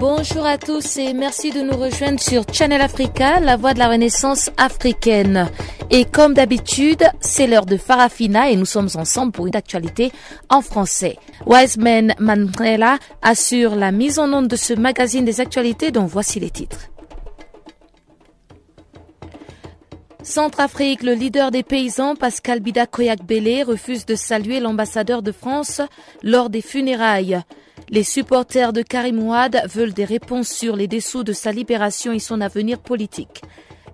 Bonjour à tous et merci de nous rejoindre sur Channel Africa, la voix de la renaissance africaine. Et comme d'habitude, c'est l'heure de Farafina et nous sommes ensemble pour une actualité en français. Wiseman Mandela assure la mise en onde de ce magazine des actualités dont voici les titres. Centrafrique, le leader des paysans, Pascal Bida Koyak Bélé, refuse de saluer l'ambassadeur de France lors des funérailles. Les supporters de Karim Ouad veulent des réponses sur les dessous de sa libération et son avenir politique.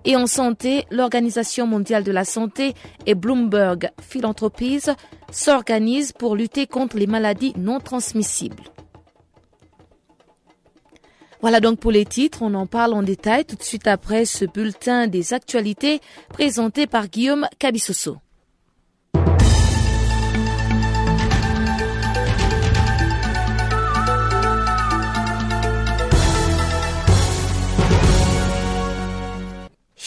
Et en santé, l'Organisation mondiale de la santé et Bloomberg Philanthropies s'organisent pour lutter contre les maladies non transmissibles. Voilà donc pour les titres, on en parle en détail tout de suite après ce bulletin des actualités présenté par Guillaume Cabissoso.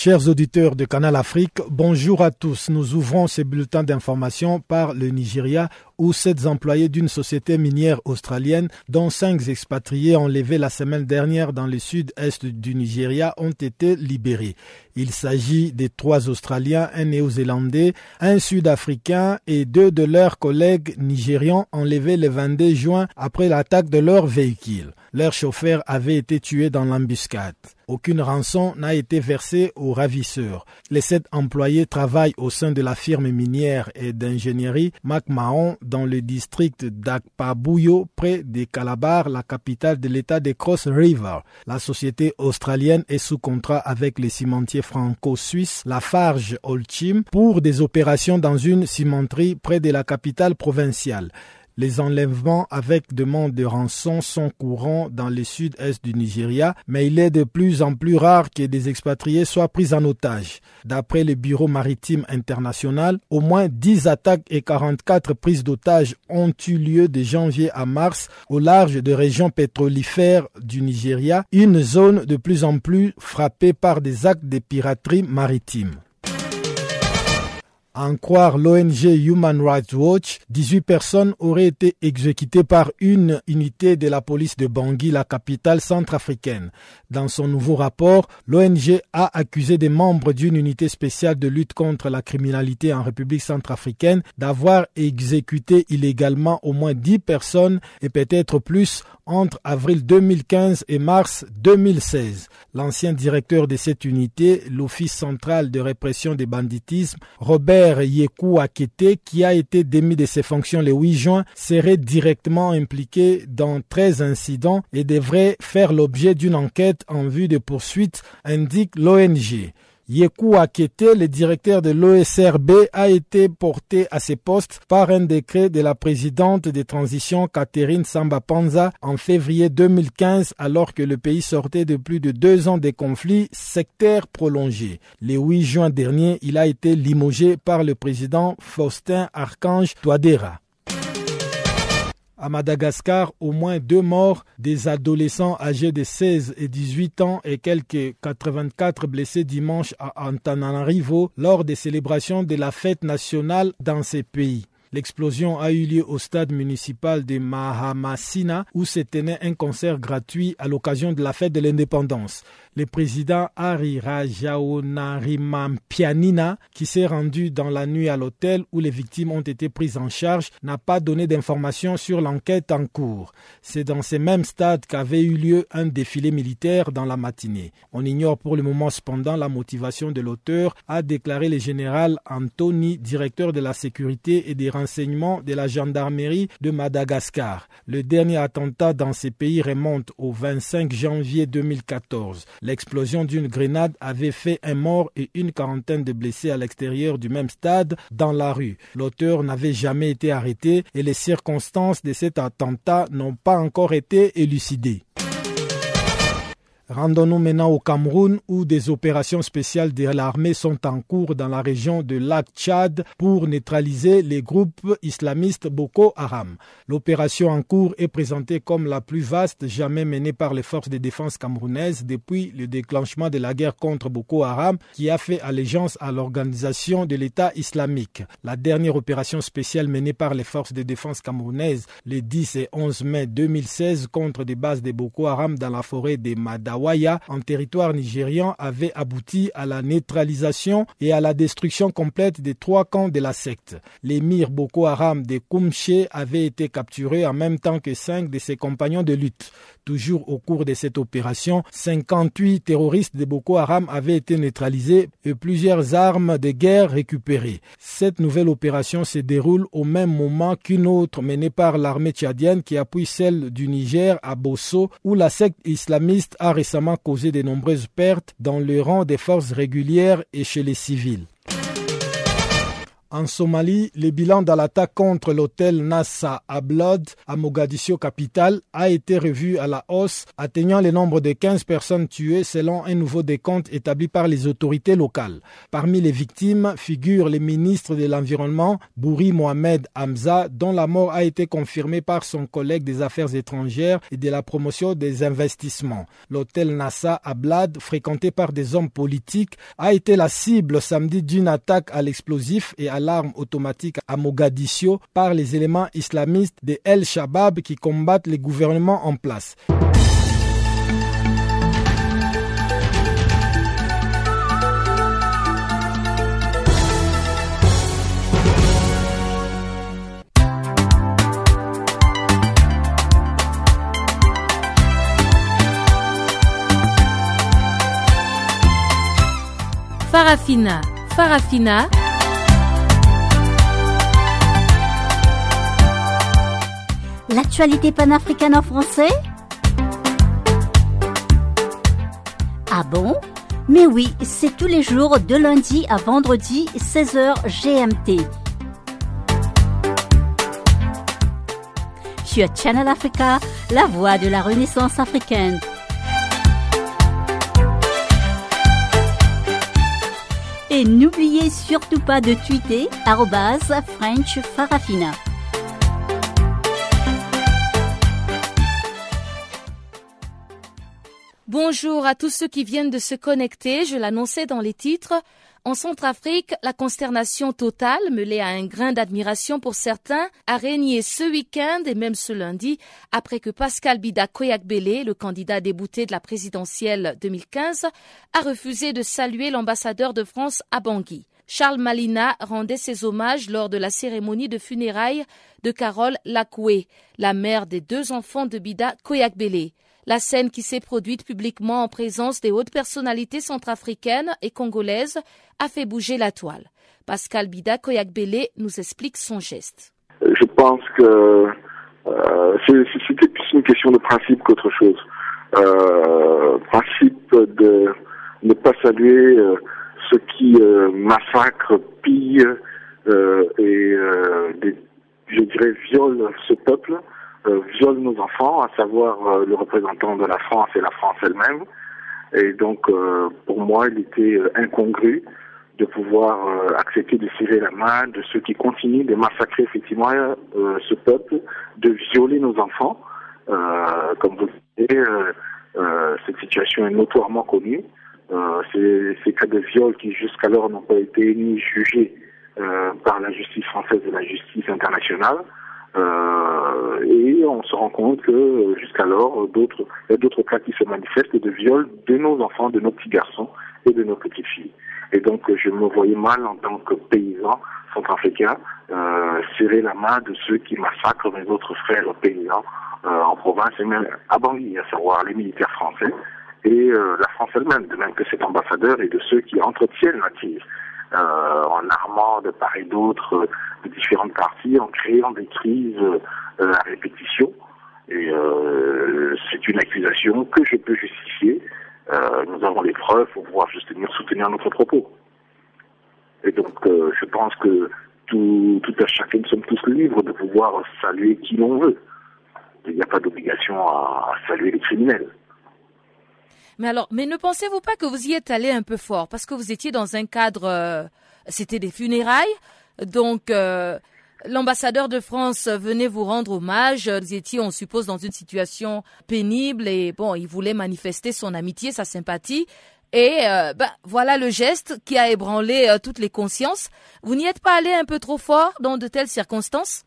Chers auditeurs de Canal Afrique, bonjour à tous. Nous ouvrons ces bulletins d'information par le Nigeria où sept employés d'une société minière australienne, dont cinq expatriés enlevés la semaine dernière dans le sud-est du Nigeria, ont été libérés. Il s'agit de trois Australiens, un Néo-Zélandais, un Sud-Africain et deux de leurs collègues nigérians enlevés le 22 juin après l'attaque de leur véhicule. Leur chauffeur avait été tué dans l'embuscade. Aucune rançon n'a été versée aux ravisseurs. Les sept employés travaillent au sein de la firme minière et d'ingénierie MacMahon dans le district d'Akpabuyo, près de Calabar, la capitale de l'état de Cross River. La société australienne est sous contrat avec les cimentiers franco-suisses Lafarge Holcim pour des opérations dans une cimenterie près de la capitale provinciale. Les enlèvements avec demande de rançon sont courants dans le sud-est du Nigeria, mais il est de plus en plus rare que des expatriés soient pris en otage. D'après le Bureau maritime international, au moins 10 attaques et 44 prises d'otages ont eu lieu de janvier à mars au large de régions pétrolifères du Nigeria, une zone de plus en plus frappée par des actes de piraterie maritime. En croire l'ONG Human Rights Watch, 18 personnes auraient été exécutées par une unité de la police de Bangui, la capitale centrafricaine. Dans son nouveau rapport, l'ONG a accusé des membres d'une unité spéciale de lutte contre la criminalité en République centrafricaine d'avoir exécuté illégalement au moins 10 personnes et peut-être plus entre avril 2015 et mars 2016. L'ancien directeur de cette unité, l'Office central de répression des banditismes, Robert Yekou Akete, qui a été démis de ses fonctions le 8 juin, serait directement impliqué dans 13 incidents et devrait faire l'objet d'une enquête en vue de poursuites, indique l'ONG. Yekou Akete, le directeur de l'OSRB, a été porté à ses postes par un décret de la présidente des transitions Catherine Samba Panza en février 2015 alors que le pays sortait de plus de deux ans de conflits sectaires prolongés. Le 8 juin dernier, il a été limogé par le président Faustin Archange Touadéra. À Madagascar, au moins deux morts, des adolescents âgés de 16 et 18 ans et quelques 84 blessés dimanche à Antananarivo lors des célébrations de la fête nationale dans ces pays. L'explosion a eu lieu au stade municipal de Mahamasina où se tenait un concert gratuit à l'occasion de la fête de l'indépendance le président Ari Rajaonarimampianina, qui s'est rendu dans la nuit à l'hôtel où les victimes ont été prises en charge, n'a pas donné d'informations sur l'enquête en cours. C'est dans ces mêmes stades qu'avait eu lieu un défilé militaire dans la matinée. On ignore pour le moment cependant la motivation de l'auteur, a déclaré le général Anthony, directeur de la sécurité et des renseignements de la gendarmerie de Madagascar. Le dernier attentat dans ces pays remonte au 25 janvier 2014. L'explosion d'une grenade avait fait un mort et une quarantaine de blessés à l'extérieur du même stade dans la rue. L'auteur n'avait jamais été arrêté et les circonstances de cet attentat n'ont pas encore été élucidées. Rendons-nous maintenant au Cameroun où des opérations spéciales de l'armée sont en cours dans la région de lac Tchad pour neutraliser les groupes islamistes Boko Haram. L'opération en cours est présentée comme la plus vaste jamais menée par les forces de défense camerounaises depuis le déclenchement de la guerre contre Boko Haram qui a fait allégeance à l'organisation de l'État islamique. La dernière opération spéciale menée par les forces de défense camerounaises les 10 et 11 mai 2016 contre des bases de Boko Haram dans la forêt de Madawa en territoire nigérian avait abouti à la neutralisation et à la destruction complète des trois camps de la secte. L'émir Boko Haram de Kumche avait été capturé en même temps que cinq de ses compagnons de lutte. Toujours au cours de cette opération, 58 terroristes de Boko Haram avaient été neutralisés et plusieurs armes de guerre récupérées. Cette nouvelle opération se déroule au même moment qu'une autre menée par l'armée tchadienne qui appuie celle du Niger à Bosso où la secte islamiste a récemment causé de nombreuses pertes dans le rang des forces régulières et chez les civils. En Somalie, le bilan de l'attaque contre l'hôtel Nassa Ablod à Mogadiscio capitale a été revu à la hausse, atteignant le nombre de 15 personnes tuées selon un nouveau décompte établi par les autorités locales. Parmi les victimes figure le ministre de l'Environnement, Bouri Mohamed Hamza, dont la mort a été confirmée par son collègue des Affaires étrangères et de la promotion des investissements. L'hôtel Nassa Ablad, fréquenté par des hommes politiques, a été la cible samedi d'une attaque à l'explosif et à l'arme automatique à Mogadiscio par les éléments islamistes de El Shabab qui combattent les gouvernements en place. Farafina, Farafina. L'actualité panafricaine en français Ah bon? Mais oui, c'est tous les jours de lundi à vendredi 16h GMT. Sur Channel Africa, la voix de la Renaissance africaine. Et n'oubliez surtout pas de tweeter French Farafina. Bonjour à tous ceux qui viennent de se connecter. Je l'annonçais dans les titres. En Centrafrique, la consternation totale, mêlée à un grain d'admiration pour certains, a régné ce week-end et même ce lundi après que Pascal Bida Koyakbele, le candidat débouté de la présidentielle 2015, a refusé de saluer l'ambassadeur de France à Bangui. Charles Malina rendait ses hommages lors de la cérémonie de funérailles de Carole Lacoué, la mère des deux enfants de Bida Koyakbele. La scène qui s'est produite publiquement en présence des hautes personnalités centrafricaines et congolaises a fait bouger la toile. Pascal Bida Koyakbele nous explique son geste. Je pense que euh, c'était plus une question de principe qu'autre chose. Euh, principe de ne pas saluer euh, ceux qui massacrent, pillent euh, et je dirais violent ce peuple euh, viole nos à savoir euh, le représentant de la France et la France elle-même. Et donc, euh, pour moi, il était incongru de pouvoir accepter de serrer la main de ceux qui continuent de massacrer effectivement ce peuple, de violer nos enfants. comme vous le savez, cette situation est notoirement connue. ces, cas de viol qui jusqu'alors n'ont pas été ni jugés par la justice française et la justice internationale. Euh, et on se rend compte que euh, jusqu'alors, d'autres, il y a d'autres cas qui se manifestent de viol de nos enfants, de nos petits garçons et de nos petites filles. Et donc, je me voyais mal en tant que paysan centrafricain euh, serrer la main de ceux qui massacrent mes autres frères paysans euh, en province et même à Bangui, à savoir les militaires français et euh, la France elle-même, de même que cet ambassadeur et de ceux qui entretiennent la crise. Euh, en armant de part et d'autre euh, de différentes parties, en créant des crises euh, à répétition. Et c'est une accusation que je peux justifier. nous avons les preuves pour pouvoir justement soutenir notre propos. Et donc, je pense que tout, tout à chacun, nous sommes tous libres de pouvoir saluer qui l'on veut. Il n'y a pas d'obligation à saluer les criminels. Mais alors, mais ne pensez-vous pas que vous y êtes allé un peu fort? Parce que vous étiez dans un cadre, euh, c'était des funérailles, donc euh, l'ambassadeur de France venait vous rendre hommage. Vous étiez, on suppose, dans une situation pénible et bon, il voulait manifester son amitié, sa sympathie. Et euh, ben, voilà le geste qui a ébranlé euh, toutes les consciences. Vous n'y êtes pas allé un peu trop fort dans de telles circonstances?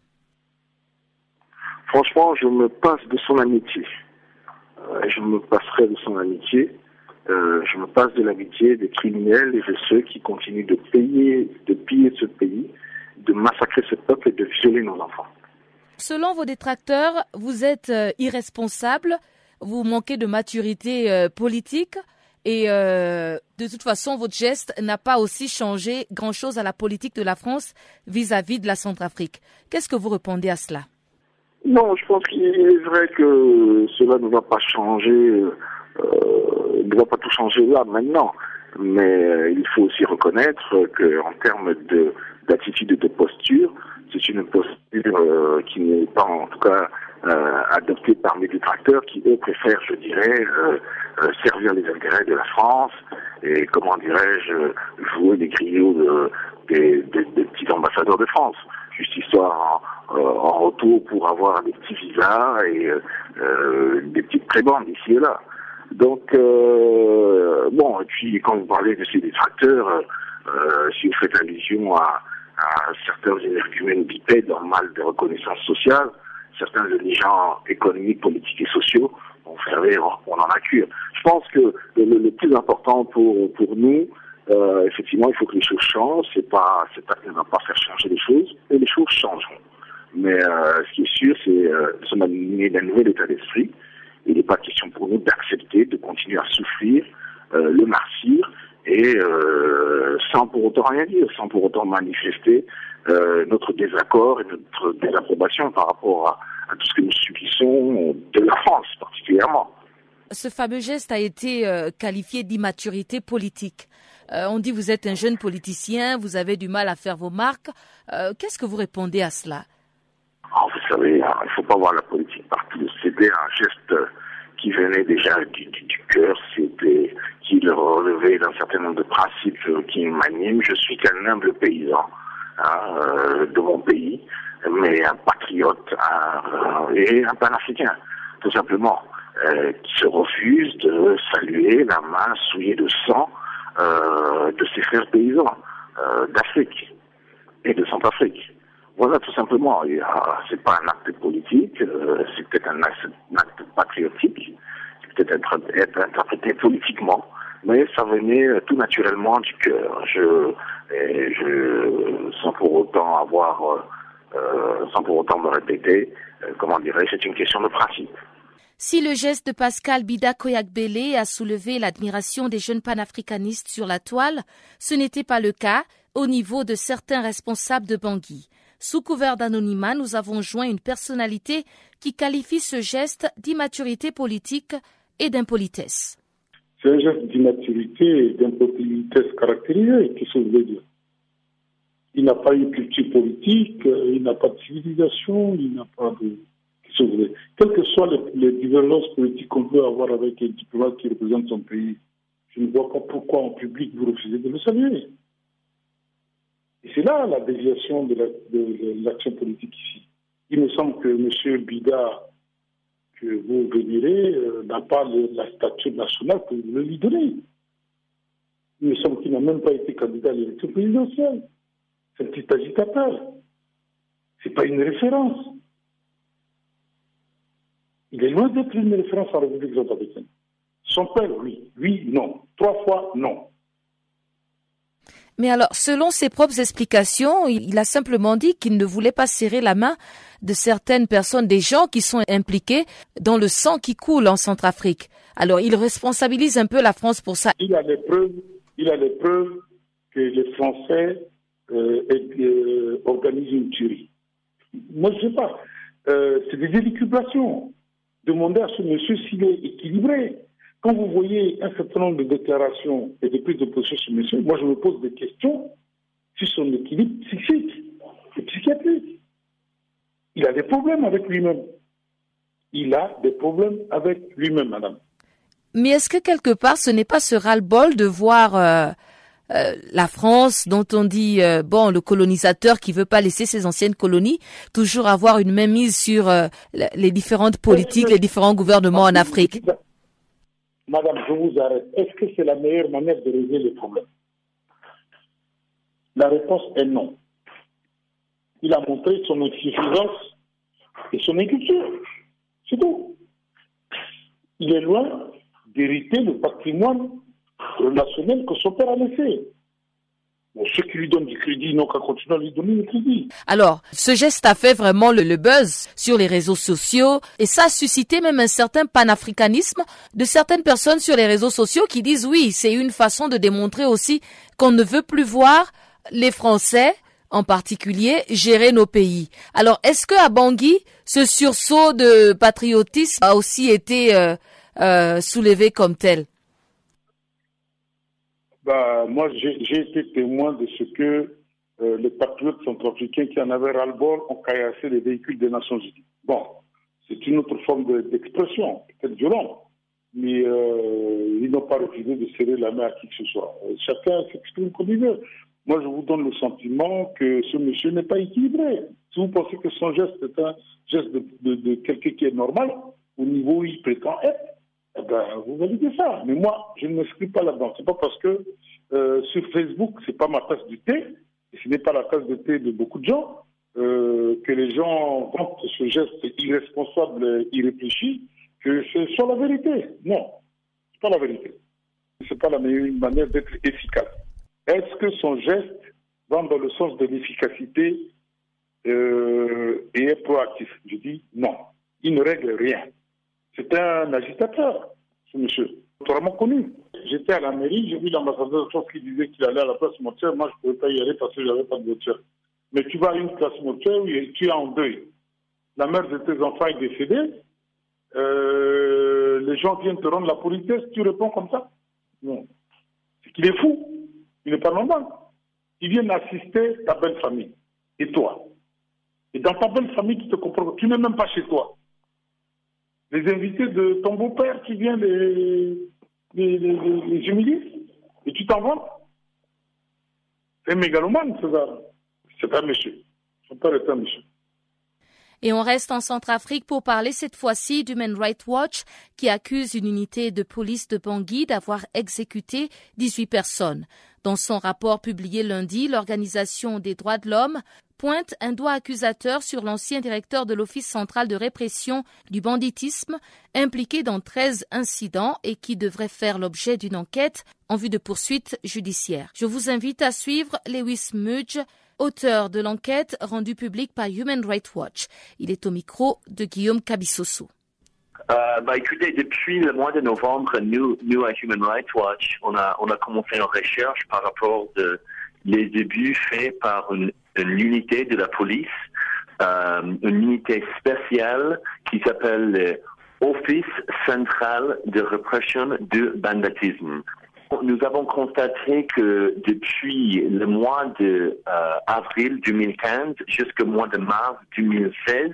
Franchement, je me passe de son amitié. Euh, je me passerai de son amitié. je me passe de l'amitié des criminels et de ceux qui continuent de payer, de piller ce pays, de massacrer ce peuple et de violer nos enfants. Selon vos détracteurs, vous êtes irresponsable, vous manquez de maturité politique. Et euh, de toute façon, votre geste n'a pas aussi changé grand-chose à la politique de la France vis-à-vis de la Centrafrique. Qu'est-ce que vous répondez à cela? Non, je pense qu'il est vrai que cela ne va pas changer, euh, ne va pas tout changer là maintenant. Mais euh, il faut aussi reconnaître qu'en termes de d'attitude et de posture, c'est une posture euh, qui n'est pas en tout cas euh, adoptée par mes détracteurs qui eux préfèrent, je dirais, euh, servir les intérêts de la France et comment dirais-je jouer les griots de, des, petits ambassadeurs de France, juste histoire en, en, retour pour avoir des petits visas et des petites prébandes ici et là. Donc bon, et puis quand vous parlez de ces détracteurs, si vous faites allusion à à certains énergumènes bipèdes en mal de reconnaissance sociale, certains dirigeants économiques, politiques et sociaux, vous savez, on en a cure. Je pense que le, plus important pour, pour nous, euh, effectivement, il faut que les choses changent. C'est pas, c'est pas qu'on va pas faire changer les choses, et les choses changeront. Mais euh, ce qui est sûr, c'est euh, de se manier d'un nouvel état d'esprit. Il n'est pas question pour nous d'accepter de continuer à souffrir euh, le martyr et euh, sans pour autant rien dire, sans pour autant manifester euh, notre désaccord et notre désapprobation par rapport à, tout ce que nous subissons de la France particulièrement. Ce fameux geste a été euh, qualifié d'immaturité politique. On dit vous êtes un jeune politicien, vous avez du mal à faire vos marques. Qu'est-ce que vous répondez à cela? Ah, Vous savez, hein, il ne faut pas voir la politique partout. C'était un geste qui venait déjà du, cœur, c'était qui relevait d'un certain nombre de principes qui m'animent. Je suis qu'un humble paysan hein, euh, de mon pays, mais un patriote et un panafricain, tout simplement, euh, qui se refuse de saluer la main souillée de sang euh, de ses frères paysans d'Afrique et de Centrafrique. Voilà, tout simplement. C'est pas un acte politique, c'est peut-être un, acte patriotique, c'est peut-être être interprété politiquement mais ça venait euh, tout naturellement du cœur. Je, je, sans pour autant avoir, euh, euh, sans pour autant me répéter, comment dirais c'est une question de principe. Si le geste de Pascal Bida Koyak-Bélé a soulevé l'admiration des jeunes panafricanistes sur la toile, ce n'était pas le cas au niveau de certains responsables de Bangui. Sous couvert d'anonymat, nous avons joint une personnalité qui qualifie ce geste d'immaturité politique et d'impolitesse. C'est un geste d'immaturité et d'impossibilité caractérisée, qu'est-ce que dire Il n'a pas une culture politique, il n'a pas de civilisation, il n'a pas de... Qu'est-ce que vous voulez Quelles que soient les, divergences politiques qu'on peut avoir avec un diplomate qui représente son pays, je ne vois pas pourquoi en public vous refusez de le saluer. Et c'est là la déviation de l'action politique ici. Il me semble que M. Bida que vous vénérez euh, n'a pas la statue nationale que vous lui donnez. Il me semble qu'il n'a même pas été candidat à l'élection présidentielle. C'est un petit agitateur. Ce n'est pas une référence. Il est loin d'être une référence en République centrafricaine. Son père, oui. Oui, non. Trois fois, non. Mais alors, selon ses propres explications, il a simplement dit qu'il ne voulait pas serrer la main de certaines personnes, des gens qui sont impliqués dans le sang qui coule en Centrafrique. Alors, il responsabilise un peu la France pour ça. Il a les preuves, il a les preuves que les Français euh, euh, organisent une tuerie. Moi, je ne sais pas. Euh, c'est des élucubrations. Demandez à ce monsieur s'il est équilibré. Quand vous voyez un certain nombre de déclarations et de prises de position sur monsieur, moi je me pose des questions sur son équilibre psychique et psychiatrique. Il a des problèmes avec lui-même. Il a des problèmes avec lui-même, madame. Mais est-ce que quelque part, ce n'est pas ce ras-le-bol de voir euh, euh, la France, dont on dit euh, bon le colonisateur qui veut pas laisser ses anciennes colonies, toujours avoir une même mise sur les différentes politiques, les différents gouvernements en Afrique. Madame, je vous arrête. Est-ce que c'est la meilleure manière de régler les problèmes? La réponse est non. Il a montré son insuffisance et son inculture. C'est tout. Il est loin d'hériter le patrimoine ceux qui lui donnent du crédit qu'à continuer lui donner du crédit. Alors, ce geste a fait vraiment le, buzz sur les réseaux sociaux et ça a suscité même un certain panafricanisme de certaines personnes sur les réseaux sociaux qui disent oui, c'est une façon de démontrer aussi qu'on ne veut plus voir les Français en particulier gérer nos pays. Alors, est-ce que à Bangui, ce sursaut de patriotisme a aussi été euh, euh, soulevé comme tel? Bah, Moi, j'ai été témoin de ce que euh, les patriotes centrafricains qui en avaient ras-le-bol ont caillassé les véhicules des Nations Unies. Bon, c'est une autre forme d'expression, peut-être violente, mais euh, ils n'ont pas refusé de serrer la main à qui que ce soit. Chacun s'exprime comme il veut. Moi, je vous donne le sentiment que ce monsieur n'est pas équilibré. Si vous pensez que son geste est un geste de, de quelqu'un qui est normal, au niveau où il prétend être, eh ben, vous validez ça. Mais moi, je ne m'inscris pas là-dedans. C'est pas parce que euh, sur Facebook, c'est pas ma tasse de thé, et ce n'est pas la tasse de thé de beaucoup de gens, euh, que les gens vantent ce geste irresponsable irréfléchi, que c'est sur la vérité. Non, c'est pas la vérité. C'est pas la meilleure manière d'être efficace. Est-ce que son geste va dans le sens de l'efficacité euh, et est proactif? Je dis non. Il ne règle rien. C'est un agitateur, ce monsieur, totalement connu. J'étais à la mairie, j'ai vu l'ambassadeur de France qui disait qu'il allait à la place Montaigne. Moi, je ne pouvais pas y aller parce que je n'avais pas de voiture. Mais tu vas à une place Montaigne et tu es en deuil. La mère de tes enfants est décédée. Euh, les gens viennent te rendre la politesse, tu réponds comme ça Non. C'est qu'il est fou. Il n'est pas normal. Ils viennent assister ta belle famille et toi. Et dans ta belle famille, tu te comprends. Tu n'es même pas chez toi les invités de ton beau-père qui vient les, les, humilier et tu t'en vas. C'est mégalomane, ce gars. C'est un monsieur. Son père est un monsieur. Et on reste en Centrafrique pour parler cette fois-ci d'Human Rights Watch qui accuse une unité de police de Bangui d'avoir exécuté 18 personnes. Dans son rapport publié lundi, l'Organisation des droits de l'homme pointe un doigt accusateur sur l'ancien directeur de l'Office central de répression du banditisme, impliqué dans 13 incidents et qui devrait faire l'objet d'une enquête en vue de poursuites judiciaires. Je vous invite à suivre Lewis Mudge, auteur de l'enquête rendue publique par Human Rights Watch. Il est au micro de Guillaume Cabissoso. Euh, bah, écoutez, depuis le mois de novembre, nous, à Human Rights Watch, on a, on a commencé une recherche par rapport de les débuts faits par une une unité de la police, euh, une unité spéciale qui s'appelle l'Office central de répression du banditisme. Nous avons constaté que depuis le mois de euh, avril 2015 jusqu'au mois de mars 2016,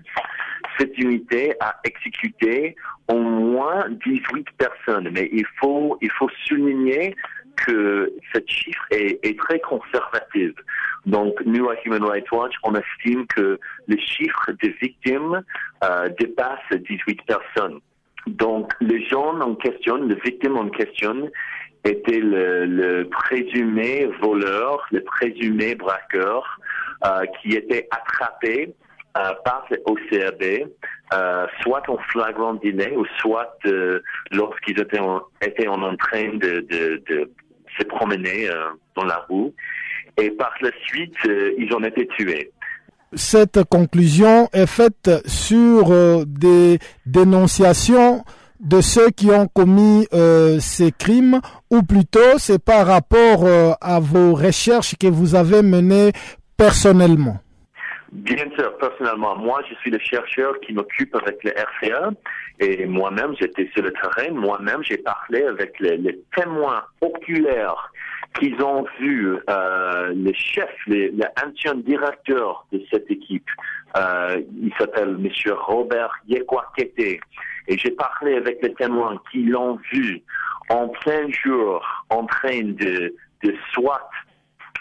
cette unité a exécuté au moins 18 personnes. Mais il faut, il faut souligner que ce chiffre est, très conservatif. Donc, nous, à Human Rights Watch, on estime que le chiffre des victimes euh, dépasse 18 personnes. Donc, les gens en question, les victimes en question, étaient le, le présumé voleur, le présumé braqueur, euh, qui était attrapé euh, par le OCRB, euh, soit en flagrant dîner ou soit lorsqu'ils étaient en, train de se promener euh, dans la rue. Et par la suite, euh, ils ont été tués. Cette conclusion est faite sur euh, des dénonciations de ceux qui ont commis ces crimes ou plutôt c'est par rapport à vos recherches que vous avez menées personnellement Bien sûr, personnellement, moi, je suis le chercheur qui m'occupe avec le RCA et moi-même, j'étais sur le terrain. Moi-même, j'ai parlé avec les, témoins oculaires qu'ils ont vu euh, le chef, l'ancien directeur de cette équipe. Euh, il s'appelle Monsieur Robert Yekwakete. Et j'ai parlé avec les témoins qui l'ont vu en plein jour en train de, de soit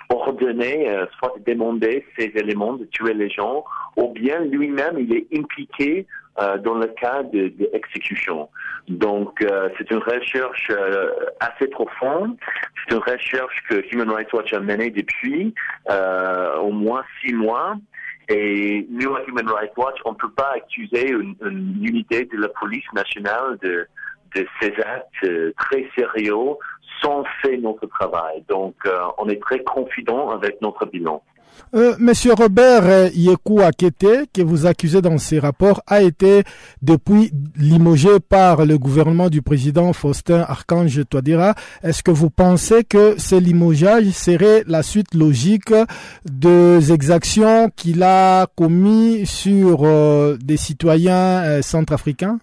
ordonner, euh, soit demander ces éléments de tuer les gens, ou bien lui-même il est impliqué euh, dans le cas d'exécution. Donc euh, c'est une recherche euh, assez profonde, c'est une recherche que Human Rights Watch a menée depuis au moins six mois. Et nous, à Human Rights Watch, on ne peut pas accuser une, une, unité de la police nationale de, de ces actes très sérieux sans faire notre travail. Donc, on est très confident avec notre bilan. Euh, Monsieur Robert euh, Yekou Akete, que vous accusez dans ces rapports, a été depuis limogé par le gouvernement du président Faustin Archange Touadéra. Est-ce que vous pensez que ce limogeage serait la suite logique des exactions qu'il a commis sur euh, des citoyens euh, centrafricains?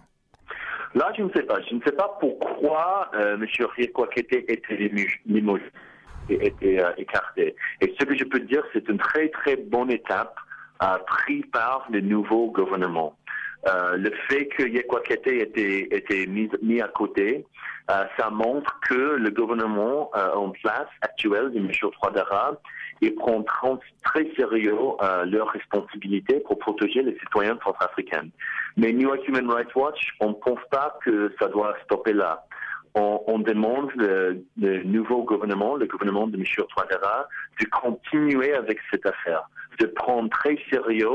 Là, je ne sais pas. Je ne sais pas pourquoi euh, M. Yekou Akete était limogé été euh, écarté. Et ce que je peux dire, c'est une très très bonne étape euh, prise par le nouveau gouvernement. Euh, le fait que Yekwakete ait été, été mis, mis à côté, euh, ça montre que le gouvernement euh, en place actuel de M. Troidara, il prend très sérieux euh, leurs responsabilités pour protéger les citoyens centrafricains. Mais nous, à Human Rights Watch, on ne pense pas que ça doit stopper là on, on demande le, le, nouveau gouvernement, le gouvernement de M. Touadéra, de continuer avec cette affaire, de prendre très sérieux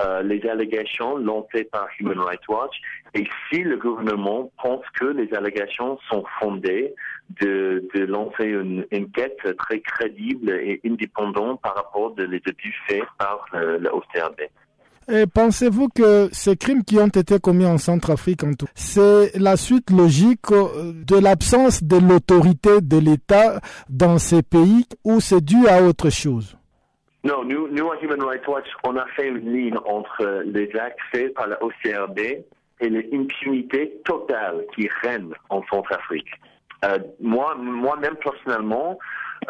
euh, les allégations lancées par Human Rights Watch et si le gouvernement pense que les allégations sont fondées, de, lancer une enquête très crédible et indépendante par rapport aux abus faits par le. Et pensez-vous que ces crimes qui ont été commis en Centrafrique, c'est la suite logique euh, de l'absence de l'autorité de l'État dans ces pays ou c'est dû à autre chose? Non, nous, nous, à Human Rights Watch, on a fait une ligne entre les actes faits par la OCRB et l'impunité totale qui règne en Centrafrique. Euh, moi, moi-même personnellement,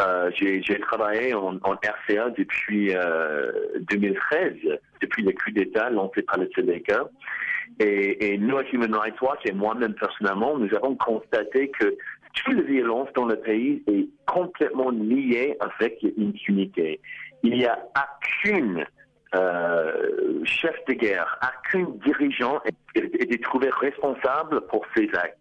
euh, j'ai travaillé en, en, RCA depuis euh, 2013, depuis le coup d'État lancé par le Sénégal. Et, et nous, à Human Rights Watch, et moi-même personnellement, nous avons constaté que toute la violence dans le pays est complètement liée avec l'impunité. Il n'y a aucune euh, chef de guerre, aucun dirigeant est, est, est trouvé responsable pour ces actes.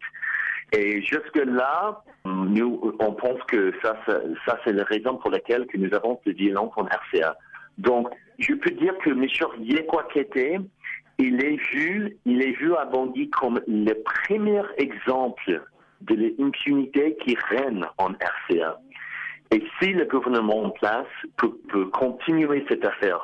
Et jusque-là, nous, on pense que ça, ça, ça c'est la raison pour laquelle que nous avons ces violences en RCA. Donc, je peux dire que M. Yekwakete, il est vu, il est vu à Bangui comme le premier exemple de l'impunité qui règne en RCA. Et si le gouvernement en place peut, peut continuer cette affaire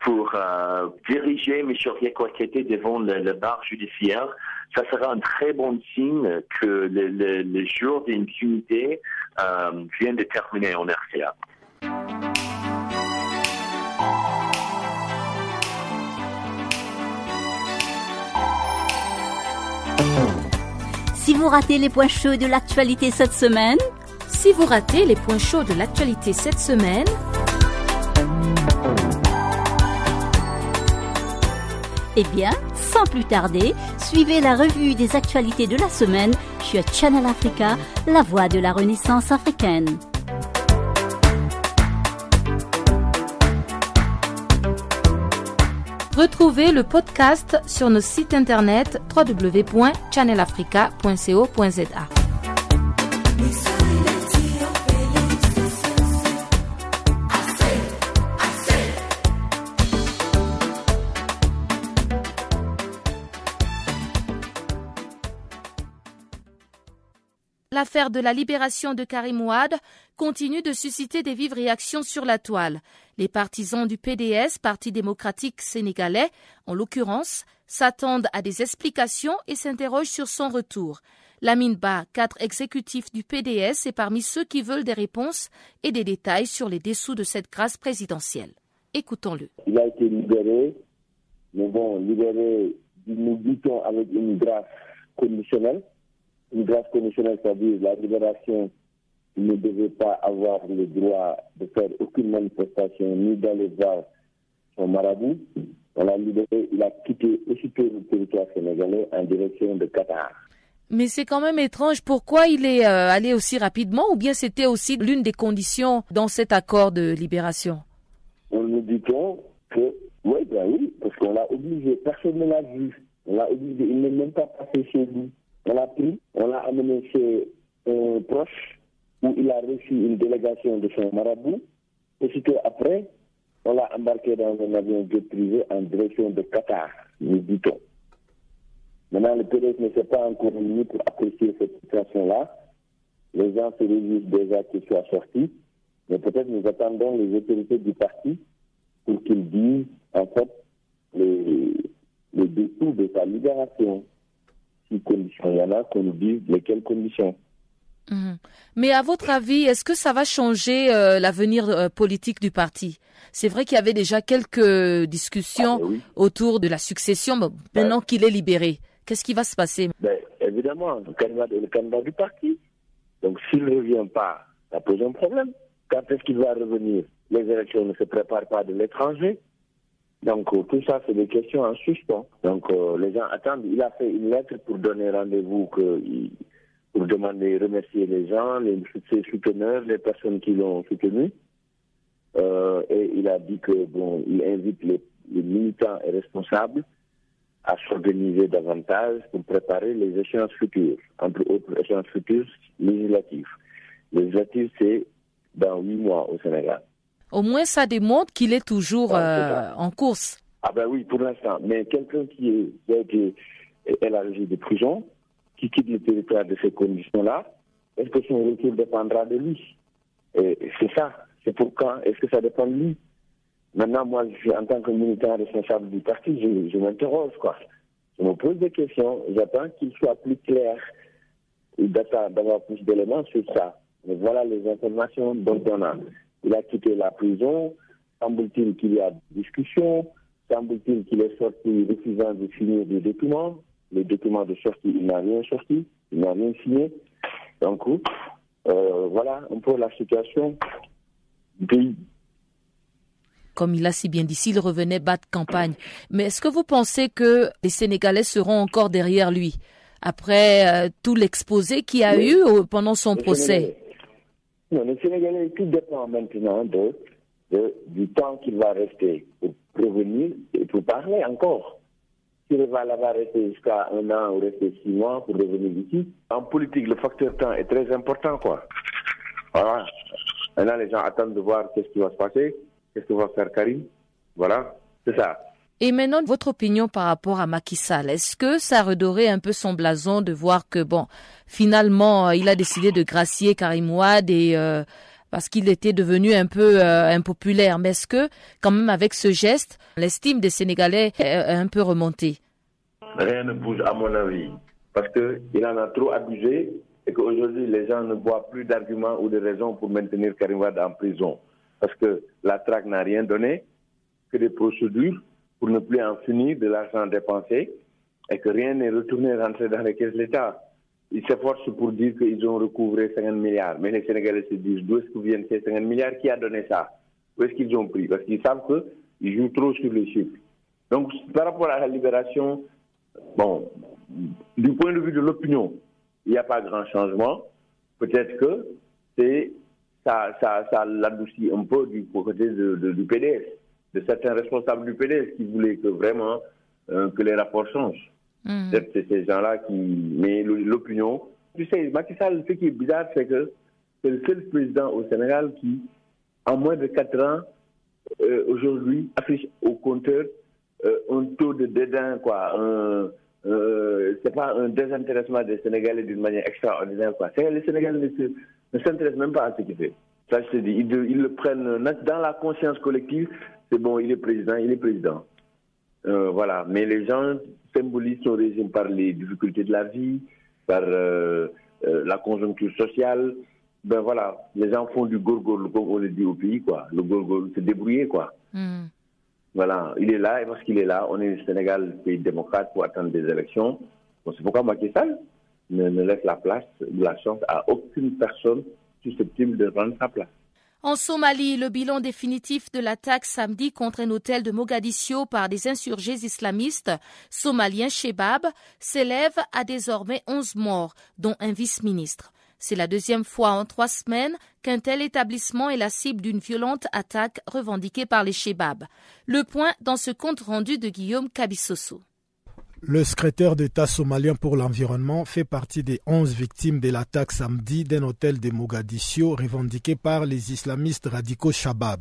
pour euh, diriger M. Yekwakete devant le, le bar judiciaire, ça sera un très bon signe que le, le, le jour d'impunité euh, vient de terminer en RCA. Si vous ratez les points chauds de l'actualité cette semaine, si vous ratez les points chauds de l'actualité cette semaine, eh bien, sans plus tarder, suivez la revue des actualités de la semaine sur Channel Africa, la voix de la Renaissance africaine. Retrouvez le podcast sur nos sites internet www.channelafrica.co.za. L'affaire de la libération de Karim Ouad continue de susciter des vives réactions sur la toile. Les partisans du PDS, Parti démocratique sénégalais, en l'occurrence, s'attendent à des explications et s'interrogent sur son retour. Lamine Ba, cadre exécutif du PDS, est parmi ceux qui veulent des réponses et des détails sur les dessous de cette grâce présidentielle. Écoutons-le. Il a été libéré, mais bon, libéré, nous butons avec une grâce conditionnelle une grâce conditionnelle, c'est-à-dire la libération ne devait pas avoir le droit de faire aucune manifestation ni d'aller voir son marabout. On l'a libéré, il a quitté aussitôt le territoire sénégalais en direction de Qatar. Mais c'est quand même étrange. Pourquoi il est euh, allé aussi rapidement ou bien c'était aussi l'une des conditions dans cet accord de libération? On nous dit-on que, oui, ben oui, parce qu'on l'a obligé. Personne ne l'a vu. On l'a obligé. Il n'est même pas passé chez nous. On l'a pris, on l'a amené chez un proche où il a reçu une délégation de son marabout. C'était après, on l'a embarqué dans un avion de privé en direction de Qatar, nous dit-on. Maintenant, le PDS ne s'est pas encore réuni pour apprécier cette situation-là. Les gens se réjouissent déjà qu'il soit sorti, mais peut-être nous attendons les autorités du parti pour qu'ils disent, en fait, les, les dessous de sa libération. Conditions il y en a, qu'on nous dise lesquelles conditions. Mhm. Mais à votre avis, est-ce que ça va changer euh, l'avenir euh, politique du parti? C'est vrai qu'il y avait déjà quelques discussions Ah, ben oui. autour de la succession, mais maintenant qu'il est libéré. Qu'est-ce qui va se passer? Ben, évidemment, le candidat est le candidat du parti. Donc s'il ne revient pas, ça pose un problème. Quand est-ce qu'il va revenir? Les élections ne se préparent pas de l'étranger. Donc euh, tout ça, c'est des questions en suspens. Donc euh, les gens attendent. Il a fait une lettre pour donner rendez-vous, que, pour demander, remercier les gens, les, ses souteneurs, les personnes qui l'ont soutenu. Euh, et il a dit que bon, il invite les, les militants et responsables à s'organiser davantage pour préparer les échéances futures, entre autres échéances futures législatives. Législatives, c'est dans huit mois au Sénégal. Au moins, ça démontre qu'il est toujours Ah, euh, en course. Ah ben oui, pour l'instant. Mais quelqu'un qui, est, qui a été élargi de prison, qui quitte le territoire de ces conditions-là, est-ce que son retour dépendra de lui? Et C'est ça. C'est pour quand? Est-ce que ça dépend de lui? Maintenant, moi, je, en tant que militant responsable du parti, je, je m'interroge, quoi. Je me pose des questions. J'attends qu'il soit plus clair d'avoir plus d'éléments sur ça. Mais voilà les informations dont on a. Il a quitté la prison. Semble-t-il qu'il y a discussion. Semble-t-il qu'il est sorti refusant de signer des documents. Les documents de sortie, il n'a rien sorti. Il n'a rien signé. Donc, euh, voilà un peu la situation du pays. Comme il a si bien dit, s'il revenait battre campagne. Mais est-ce que vous pensez que les Sénégalais seront encore derrière lui après euh, tout l'exposé qu'il y a Oui. eu pendant son Les procès? Non, les Sénégalais, tout dépend maintenant de, du temps qu'il va rester pour revenir et pour parler encore. S'il va là-bas rester jusqu'à un an ou rester six mois pour revenir ici. En politique, le facteur temps est très important, quoi. Voilà. Maintenant, les gens attendent de voir qu'est-ce qui va se passer, qu'est-ce que va faire Karim. Voilà, c'est ça. Et maintenant, votre opinion par rapport à Macky Sall, est-ce que ça redorait un peu son blason de voir que, bon, finalement, euh, il a décidé de gracier Karim Ouad euh, parce qu'il était devenu un peu euh, impopulaire. Mais est-ce que, quand même, avec ce geste, l'estime des Sénégalais est est un peu remontée? Rien ne bouge à mon avis. Parce qu'il en a trop abusé et qu'aujourd'hui les gens ne voient plus d'arguments ou de raisons pour maintenir Karim Wade en prison. Parce que la traque n'a rien donné, que des procédures pour ne plus en finir de l'argent dépensé et que rien n'est retourné rentrer dans les caisses de l'État. Ils s'efforcent pour dire qu'ils ont recouvré 50 milliards. Mais les Sénégalais se disent d'où est-ce que viennent ces 50 milliards? Qui a donné ça? Où est-ce qu'ils ont pris? Parce qu'ils savent qu'ils jouent trop sur les chiffres. Donc, par rapport à la libération, bon, du point de vue de l'opinion, il n'y a pas grand changement. Peut-être que c'est ça, ça, ça l'adoucit un peu du côté du PDS, de certains responsables du PDS qui voulaient que vraiment euh, que les rapports changent. Peut-être c'est ces gens-là qui. Mais l'opinion. Tu sais, Macky Sall, ce qui est bizarre, c'est que c'est le seul président au Sénégal qui, en moins de 4 ans, euh, aujourd'hui, affiche au compteur euh, un taux de dédain, quoi. Un, c'est pas un désintéressement des Sénégalais d'une manière extraordinaire, quoi. Les Sénégalais ne se- ne s'intéressent même pas à ce qu'il fait. Ça, je te dis, ils, le prennent dans la conscience collective. C'est bon, il est président, il est président. Euh, voilà. Mais les gens symbolisent son régime par les difficultés de la vie, par euh, euh, la conjoncture sociale. Ben voilà, les gens font du gorgol, comme on le dit au pays, quoi. Le gorgol, se débrouiller, quoi. Mhm. Voilà, il est là, et parce qu'il est là, on est au Sénégal, pays démocrate, pour attendre des élections. Bon, c'est pourquoi Macky Sall ne, ne laisse la place, la chance à aucune personne susceptible de prendre sa place. En Somalie, le bilan définitif de l'attaque samedi contre un hôtel de Mogadiscio par des insurgés islamistes somaliens Shebab s'élève à désormais 11 morts, dont un vice-ministre. C'est la deuxième fois en trois semaines qu'un tel établissement est la cible d'une violente attaque revendiquée par les Shebab. Le point dans ce compte rendu de Guillaume Kabissoso. Le secrétaire d'État somalien pour l'environnement fait partie des 11 victimes de l'attaque samedi d'un hôtel de Mogadiscio revendiqué par les islamistes radicaux Shabab.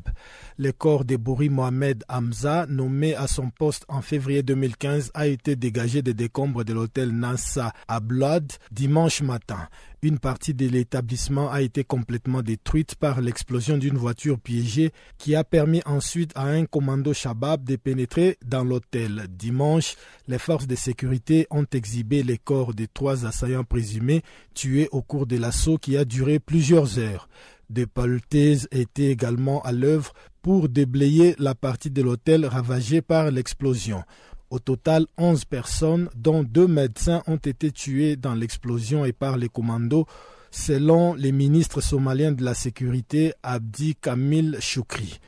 Le corps de Bouri Mohamed Hamza, nommé à son poste en février 2015, a été dégagé des décombres de l'hôtel Nassa à Blood dimanche matin. Une partie de l'établissement a été complètement détruite par l'explosion d'une voiture piégée qui a permis ensuite à un commando Shabab de pénétrer dans l'hôtel. Dimanche, les forces de sécurité ont exhibé les corps des trois assaillants présumés tués au cours de l'assaut qui a duré plusieurs heures. Des palutaises étaient également à l'œuvre pour déblayer la partie de l'hôtel ravagée par l'explosion. Au total, 11 personnes, dont deux médecins, ont été tuées dans l'explosion et par les commandos, selon les ministres somaliens de la sécurité Abdi Kamil Choukri.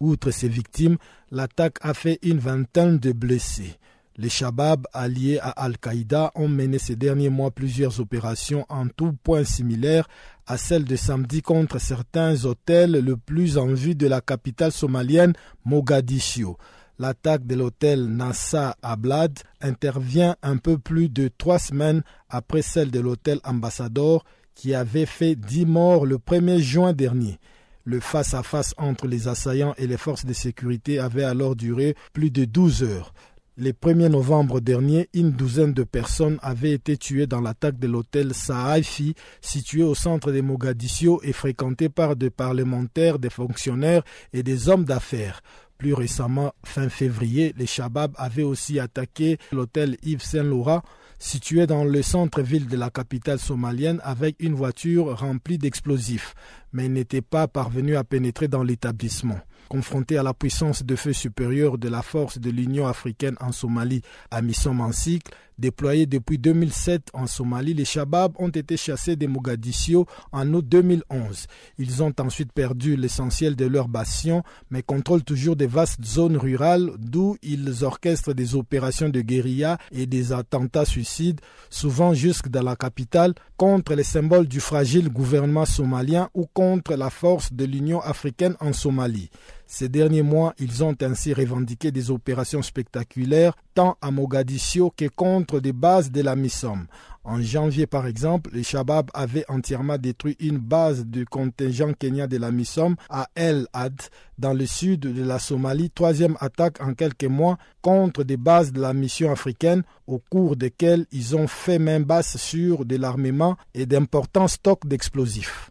Outre ces victimes, l'attaque a fait une vingtaine de blessés. Les Shabab alliés à Al-Qaïda ont mené ces derniers mois plusieurs opérations en tout point similaires à celle de samedi contre certains hôtels le plus en vue de la capitale somalienne Mogadiscio. L'attaque de l'hôtel Nassa Ablad intervient un peu plus de trois semaines après celle de l'hôtel Ambassador qui avait fait dix morts le 1er juin dernier. Le face-à-face entre les assaillants et les forces de sécurité avait alors duré plus de 12 heures. Le 1er novembre dernier, une douzaine de personnes avaient été tuées dans l'attaque de l'hôtel Sahaifi, situé au centre de Mogadiscio et fréquenté par des parlementaires, des fonctionnaires et des hommes d'affaires. Plus récemment, fin février, les Shabab avaient aussi attaqué l'hôtel Yves Saint-Laurent, situé dans le centre-ville de la capitale somalienne, avec une voiture remplie d'explosifs, mais n'étaient pas parvenus à pénétrer dans l'établissement. Confrontés à la puissance de feu supérieure de la force de l'Union africaine en Somalie à Missom en cycle, déployée depuis 2007 en Somalie, les Shabab ont été chassés des Mogadiscio en août 2011. Ils ont ensuite perdu l'essentiel de leur bastion, mais contrôlent toujours des vastes zones rurales d'où ils orchestrent des opérations de guérilla et des attentats suicides, souvent jusque dans la capitale, contre les symboles du fragile gouvernement somalien ou contre la force de l'Union africaine en Somalie. Ces derniers mois, ils ont ainsi revendiqué des opérations spectaculaires tant à Mogadiscio que contre des bases de la MISOM. En janvier, par exemple, les Shabab avaient entièrement détruit une base du contingent kenyan de la MISOM à El Had, dans le sud de la Somalie, troisième attaque en quelques mois contre des bases de la mission africaine, au cours desquelles ils ont fait main basse sur de l'armement et d'importants stocks d'explosifs.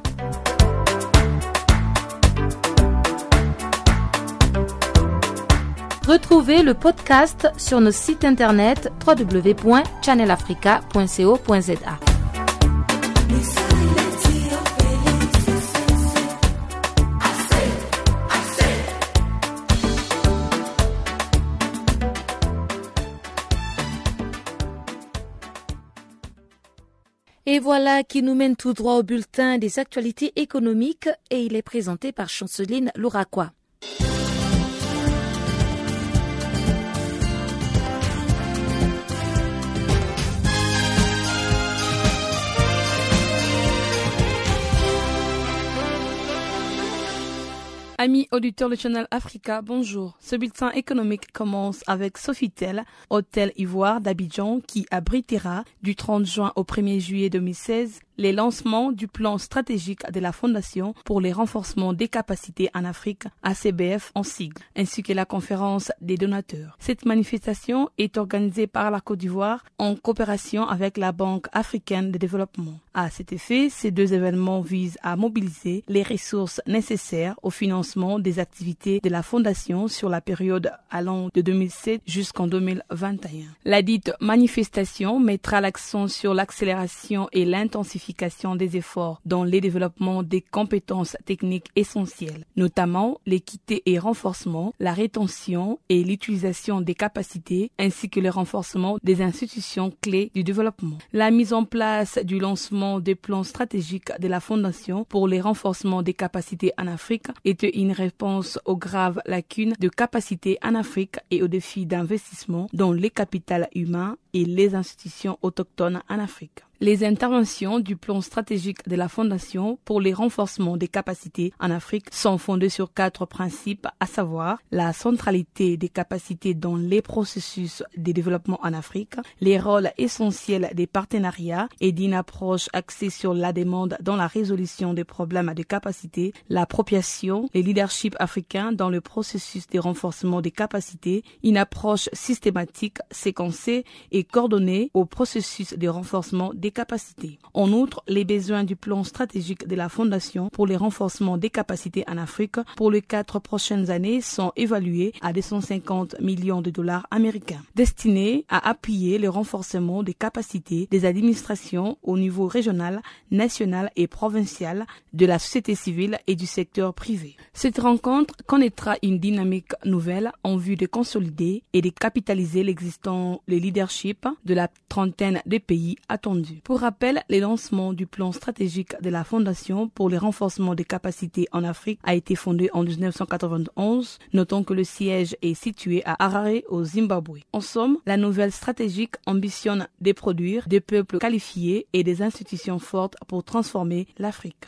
Retrouvez le podcast sur nos sites internet www.channelafrica.co.za. Et voilà qui nous mène tout droit au bulletin des actualités économiques et il est présenté par Chanceline Louraquois. Amis auditeurs de Channel Africa, bonjour. Ce bulletin économique commence avec Sofitel, hôtel Ivoire d'Abidjan, qui abritera du 30 juin au 1er juillet 2016 les lancements du plan stratégique de la Fondation pour les renforcements des capacités en Afrique, ACBF en sigle, ainsi que la conférence des donateurs. Cette manifestation est organisée par la Côte d'Ivoire en coopération avec la Banque africaine de développement. À cet effet, ces deux événements visent à mobiliser les ressources nécessaires au financement financement des activités de la Fondation sur la période allant de 2007 jusqu'en 2021. La dite manifestation mettra l'accent sur l'accélération et l'intensification des efforts dans les développements des compétences techniques essentielles, notamment l'équité et renforcement, la rétention et l'utilisation des capacités, ainsi que le renforcement des institutions clés du développement. La mise en place du lancement des plans stratégiques de la Fondation pour les renforcements des capacités en Afrique était une réponse aux graves lacunes de capacités en Afrique et aux défis d'investissement dans les capitales humains et les institutions autochtones en Afrique. Les interventions du plan stratégique de la Fondation pour les renforcements des capacités en Afrique sont fondées sur quatre principes, à savoir la centralité des capacités dans les processus de développement en Afrique, les rôles essentiels des partenariats et d'une approche axée sur la demande dans la résolution des problèmes de capacité, l'appropriation, les leaderships africains dans le processus de renforcement des capacités, une approche systématique, séquencée et coordonnée au processus de renforcement des En outre, les besoins du plan stratégique de la Fondation pour le renforcement des capacités en Afrique pour les quatre prochaines années sont évalués à 250 millions de dollars américains, destinés à appuyer le renforcement des capacités des administrations au niveau régional, national et provincial de la société civile et du secteur privé. Cette rencontre connaîtra une dynamique nouvelle en vue de consolider et de capitaliser l'existant, le leadership de la trentaine de pays attendus. Pour rappel, le lancement du plan stratégique de la Fondation pour le renforcement des capacités en Afrique a été fondé en 1991. Notons que le siège est situé à Harare au Zimbabwe. En somme, la nouvelle stratégique ambitionne de produire des peuples qualifiés et des institutions fortes pour transformer l'Afrique.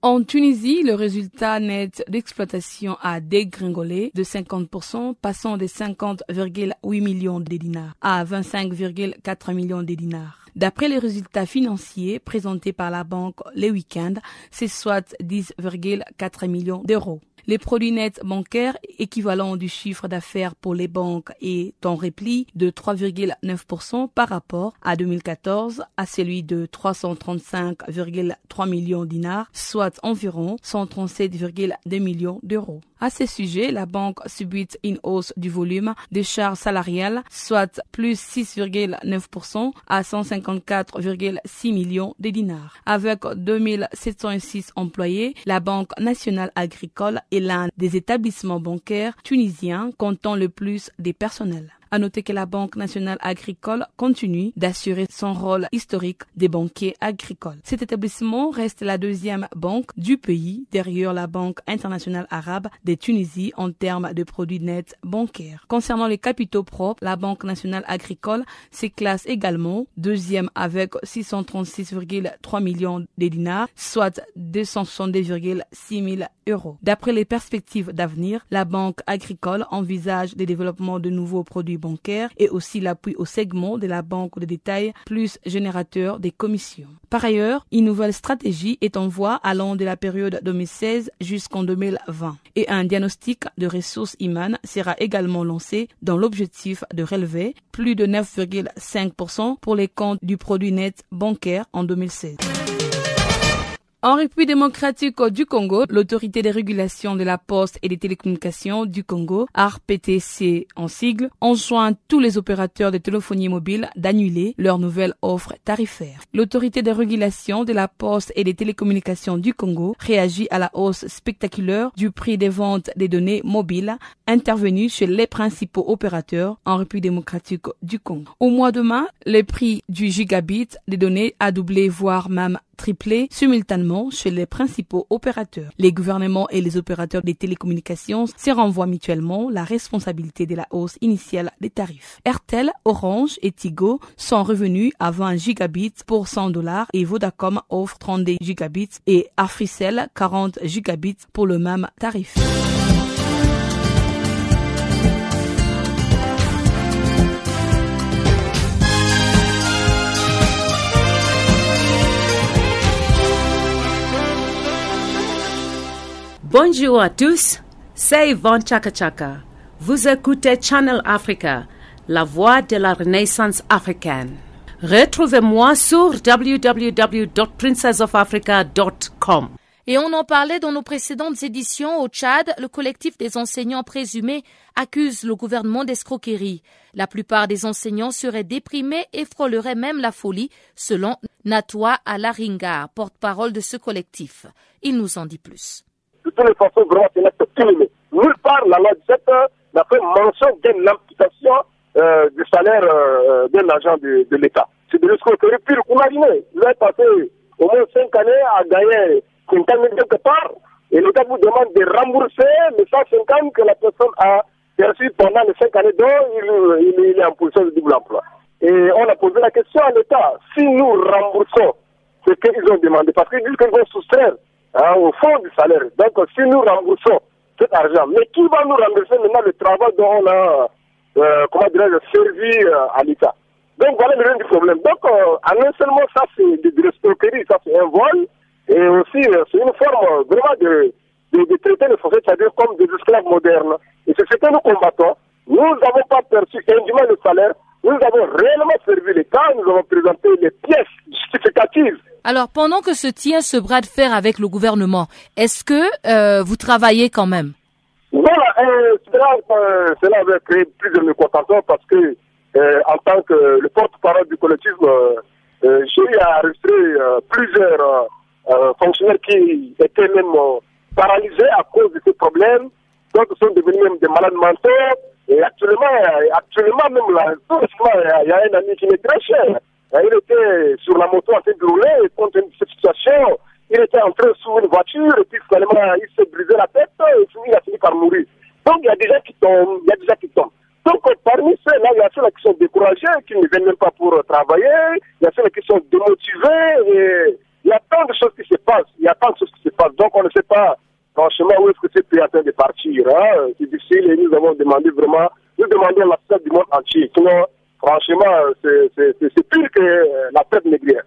En Tunisie, le résultat net d'exploitation a dégringolé de 50%, passant de 50,8 millions de dinars à 25,4 millions de dinars. D'après les résultats financiers présentés par la banque les week-ends, c'est soit 10,4 millions d'euros. Les produits nets bancaires équivalents du chiffre d'affaires pour les banques est en repli de 3,9% par rapport à 2014 à celui de 335,3 millions dinars, soit environ 137,2 millions d'euros. À ce sujet, la banque subit une hausse du volume des charges salariales, soit plus 6,9% à 154,6 millions de dinars. Avec 2706 employés, la Banque nationale agricole est l'un des établissements bancaires tunisiens comptant le plus des personnels. À noter que la Banque nationale agricole continue d'assurer son rôle historique des banquiers agricoles. Cet établissement reste la deuxième banque du pays derrière la Banque internationale arabe de Tunisie en termes de produits nets bancaires. Concernant les capitaux propres, la Banque nationale agricole se classe également deuxième avec 636,3 millions de dinars, soit 262,6 000 euros. D'après les perspectives d'avenir, la Banque agricole envisage le développement de nouveaux produits bancaires et aussi l'appui au segment de la banque de détail plus générateur des commissions. Par ailleurs, une nouvelle stratégie est en voie allant de la période 2016 jusqu'en 2020 et un diagnostic de ressources humaines sera également lancé dans l'objectif de relever plus de 9,5% pour les comptes du produit net bancaire en 2016. En République démocratique du Congo, l'autorité de régulation de la poste et des télécommunications du Congo, RPTC en sigle, enjoint tous les opérateurs de téléphonie mobile d'annuler leur nouvelle offre tarifaire. L'autorité de régulation de la poste et des télécommunications du Congo réagit à la hausse spectaculaire du prix des ventes des données mobiles intervenues chez les principaux opérateurs en République démocratique du Congo. Au mois de mai, le prix du gigabit des données a doublé voire même triplé simultanément chez les principaux opérateurs. Les gouvernements et les opérateurs des télécommunications se renvoient mutuellement la responsabilité de la hausse initiale des tarifs. Airtel, Orange et Tigo sont revenus à 20 gigabits pour 100 dollars et Vodacom offre 32 gigabits et Africell 40 gigabits pour le même tarif. Bonjour à tous, c'est Yvonne Chaka Chaka. Vous écoutez Channel Africa, la voix de la renaissance africaine. Retrouvez-moi sur www.princessofafrica.com. Et on en parlait dans nos précédentes éditions au Tchad, le collectif des enseignants présumés accuse le gouvernement d'escroquerie. La plupart des enseignants seraient déprimés et frôleraient même la folie, selon Natwa Alaringa, porte-parole de ce collectif. Il nous en dit plus. De toutes les façons, vraiment, c'est Nulle part, la loi 17 n'a fait mention d'une imputation euh, du salaire euh, d'un agent de, l'État. C'est de l'escroquerie pure. Imaginez, vous avez passé au moins 5 années à gagner 50 000 quelque part, et l'État vous demande de rembourser les 150 que la personne a perçu pendant les 5 années dont il, il, il est en position de double emploi. Et on a posé la question à l'État, si nous remboursons ce qu'ils ont demandé, parce qu'ils disent qu'ils vont soustraire hein, au fond du salaire. Donc si nous remboursons cet argent, mais qui va nous rembourser maintenant le travail dont on a, euh, comment dirais-je, servi euh, à l'État? Donc voilà le du problème. Donc euh, en un seul mot, ça c'est de, de l'escroquerie, ça c'est un vol. Et aussi, euh, c'est une forme euh, vraiment de, de, de traiter les Français, c'est-à-dire comme des esclaves modernes. Et c'est ce que nous combattons. Nous n'avons pas perçu indûment le salaire. Nous avons réellement servi l'État. Nous avons présenté les pièces justificatives. Alors, pendant que se tient ce bras de fer avec le gouvernement, est-ce que euh, vous travaillez quand même? Voilà, euh, cela, euh, cela avait créé plus de mécontentement parce que, euh, en tant que le porte-parole du collectif, euh, j'ai eu à plusieurs fonctionnaires qui étaient même paralysés à cause de ces problèmes. D'autres sont devenus même des malades mentaux. Et actuellement, actuellement même là, il y a- un ami qui m'est très cher. Il était sur la moto en train de rouler compte tenu de cette situation, il était entré sous une voiture et puis finalement il s'est brisé la tête et il a fini par mourir. Donc il y a des gens qui tombent, il y a des gens qui tombent. Donc parmi ceux-là, il y a ceux-là qui sont découragés, qui ne viennent même pas pour travailler, il y a ceux-là qui sont démotivés et il y a tant de choses qui se passent, il y a tant de choses qui se passent. Donc on ne sait pas franchement où est-ce que c'est pays de partir. Hein? C'est difficile et nous avons demandé vraiment, nous demandons la fête du monde entier. Sinon, franchement, c'est- pire que euh, la fête négrière.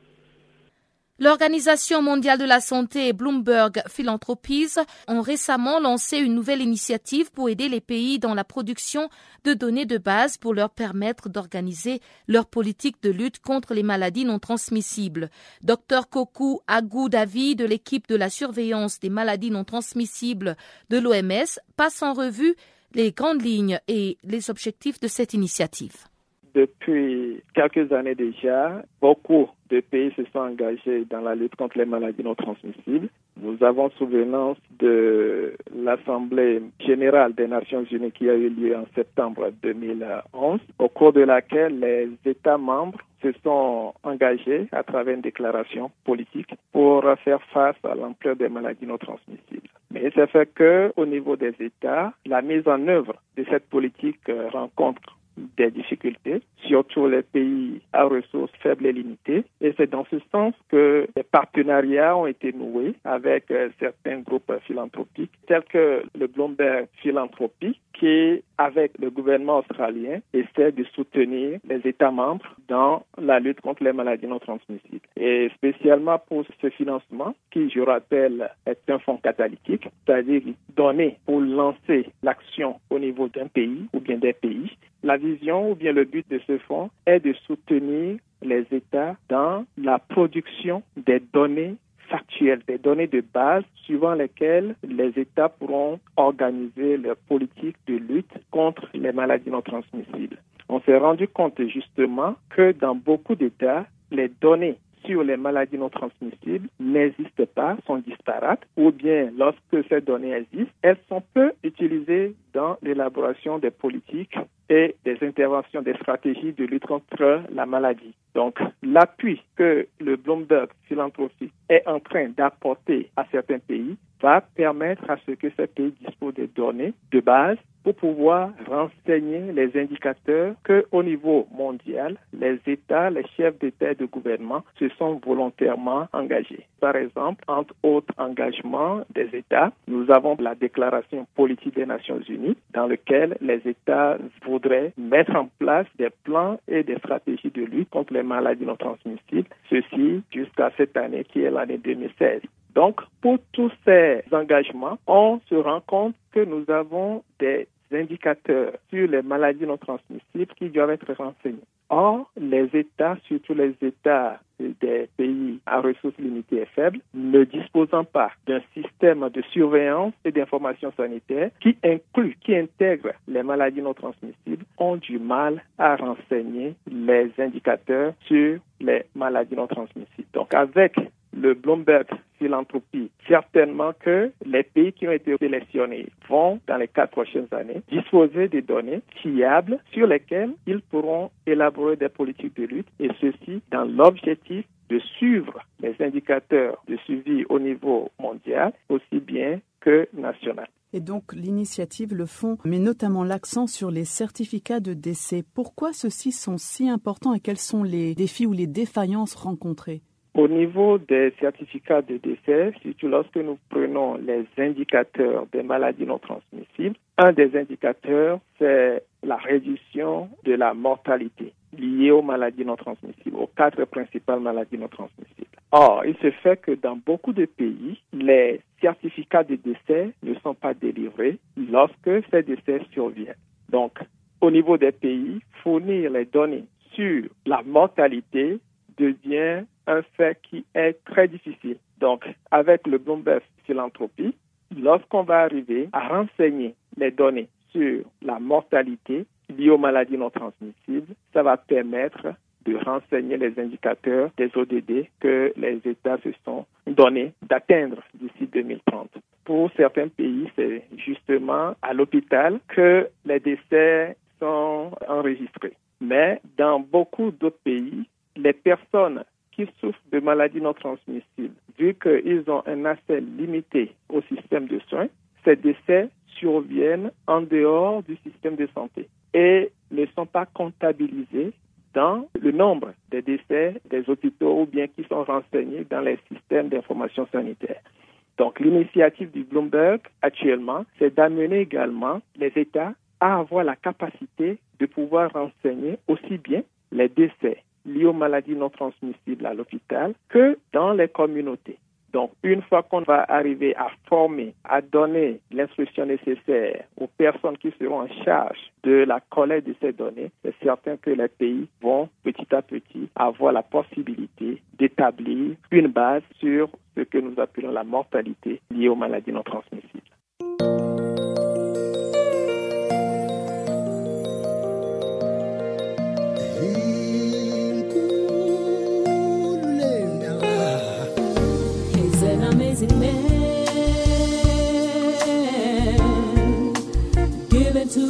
L'Organisation mondiale de la santé et Bloomberg Philanthropies ont récemment lancé une nouvelle initiative pour aider les pays dans la production de données de base pour leur permettre d'organiser leur politique de lutte contre les maladies non transmissibles. Dr Koku Agou Davi de l'équipe de la surveillance des maladies non transmissibles de l'OMS passe en revue les grandes lignes et les objectifs de cette initiative. Depuis quelques années déjà, beaucoup de pays se sont engagés dans la lutte contre les maladies non transmissibles. Nous avons souvenance de l'Assemblée générale des Nations unies qui a eu lieu en septembre 2011, au cours de laquelle les États membres se sont engagés à travers une déclaration politique pour faire face à l'ampleur des maladies non transmissibles. Mais c'est fait que, au niveau des États, la mise en œuvre de cette politique euh, rencontre des difficultés, surtout les pays à ressources faibles et limitées. Et c'est dans ce sens que des partenariats ont été noués avec euh, certains groupes philanthropiques, tels que le Bloomberg Philanthropy, qui, avec le gouvernement australien, essaie de soutenir les États membres dans la lutte contre les maladies non transmissibles. Et spécialement pour ce financement, qui, je rappelle, est un fonds catalytique, c'est-à-dire donné pour lancer l'action au niveau d'un pays ou bien des pays, la vision ou bien le but de ce fonds est de soutenir les États dans la production des données factuelles, des données de base suivant lesquelles les États pourront organiser leur politique de lutte contre les maladies non transmissibles. On s'est rendu compte justement que dans beaucoup d'États, les données sur les maladies non transmissibles n'existent pas, sont disparates, ou bien lorsque ces données existent, elles sont peu utilisées dans l'élaboration des politiques et des interventions, des stratégies de lutte contre la maladie. Donc, l'appui que le Bloomberg Philanthropy est en train d'apporter à certains pays va permettre à ce que ces pays disposent des données de base pour pouvoir renseigner les indicateurs que, au niveau mondial, les États, les chefs d'État et de gouvernement se sont volontairement engagés. Par exemple, entre autres engagements des États, nous avons la déclaration politique des Nations Unies dans lequel les États voudraient mettre en place des plans et des stratégies de lutte contre les maladies non transmissibles, ceci jusqu'à cette année qui est l'année 2016. Donc, pour tous ces engagements, on se rend compte que nous avons des indicateurs sur les maladies non transmissibles qui doivent être renseignés. Or, les États, surtout les États des pays à ressources limitées et faibles, ne disposant pas d'un système de surveillance et d'information sanitaire qui inclut, qui intègre les maladies non transmissibles, ont du mal à renseigner les indicateurs sur les maladies non transmissibles. Donc, avec le Bloomberg philanthropie, certainement que les pays qui ont été sélectionnés vont, dans les quatre prochaines années, disposer des données fiables sur lesquelles ils pourront élaborer des politiques de lutte, et ceci dans l'objectif de suivre les indicateurs de suivi au niveau mondial, aussi bien que national. Et donc l'initiative, le fond, met notamment l'accent sur les certificats de décès. Pourquoi ceux-ci sont si importants et quels sont les défis ou les défaillances rencontrées? Au niveau des certificats de décès, surtout lorsque nous prenons les indicateurs des maladies non transmissibles, un des indicateurs, c'est la réduction de la mortalité liée aux maladies non transmissibles, aux quatre principales maladies non transmissibles. Or, il se fait que dans beaucoup de pays, les certificats de décès ne sont pas délivrés lorsque ces décès surviennent. Donc, au niveau des pays, fournir les données sur la mortalité devient un fait qui est très difficile. Donc, avec le Bloomberg Philanthropie, lorsqu'on va arriver à renseigner les données sur la mortalité liée aux maladies non transmissibles, ça va permettre de renseigner les indicateurs des ODD que les États se sont donnés d'atteindre d'ici 2030. Pour certains pays, c'est justement à l'hôpital que les décès sont enregistrés. Mais dans beaucoup d'autres pays, les personnes qui souffrent de maladies non transmissibles, vu qu'ils ont un accès limité au système de soins, ces décès surviennent en dehors du système de santé et ne sont pas comptabilisés dans le nombre des décès des hôpitaux ou bien qui sont renseignés dans les systèmes d'information sanitaire. Donc l'initiative du Bloomberg actuellement, c'est d'amener également les États à avoir la capacité de pouvoir renseigner aussi bien les décès liées aux maladies non transmissibles à l'hôpital que dans les communautés. Donc, une fois qu'on va arriver à former, à donner l'instruction nécessaire aux personnes qui seront en charge de la collecte de ces données, c'est certain que les pays vont petit à petit avoir la possibilité d'établir une base sur ce que nous appelons la mortalité liée aux maladies non transmissibles.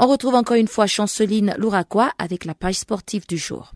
On retrouve encore une fois Chanceline Louraquois avec la page sportive du jour.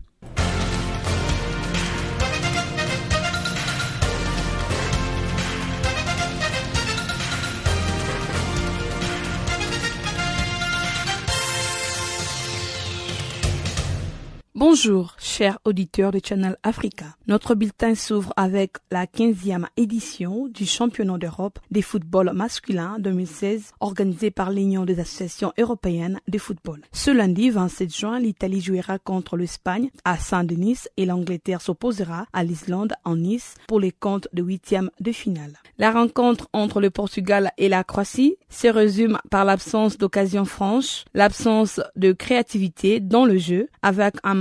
Bonjour, chers auditeurs de Channel Africa. Notre bulletin s'ouvre avec la 15e édition du championnat d'Europe des football masculin 2016 organisé par l'Union des associations européennes de football. Ce lundi 27 juin, l'Italie jouera contre l'Espagne à Saint-Denis et l'Angleterre s'opposera à l'Islande en Nice pour les comptes de huitième de finale. La rencontre entre le Portugal et la Croatie se résume par l'absence d'occasion franche, l'absence de créativité dans le jeu avec un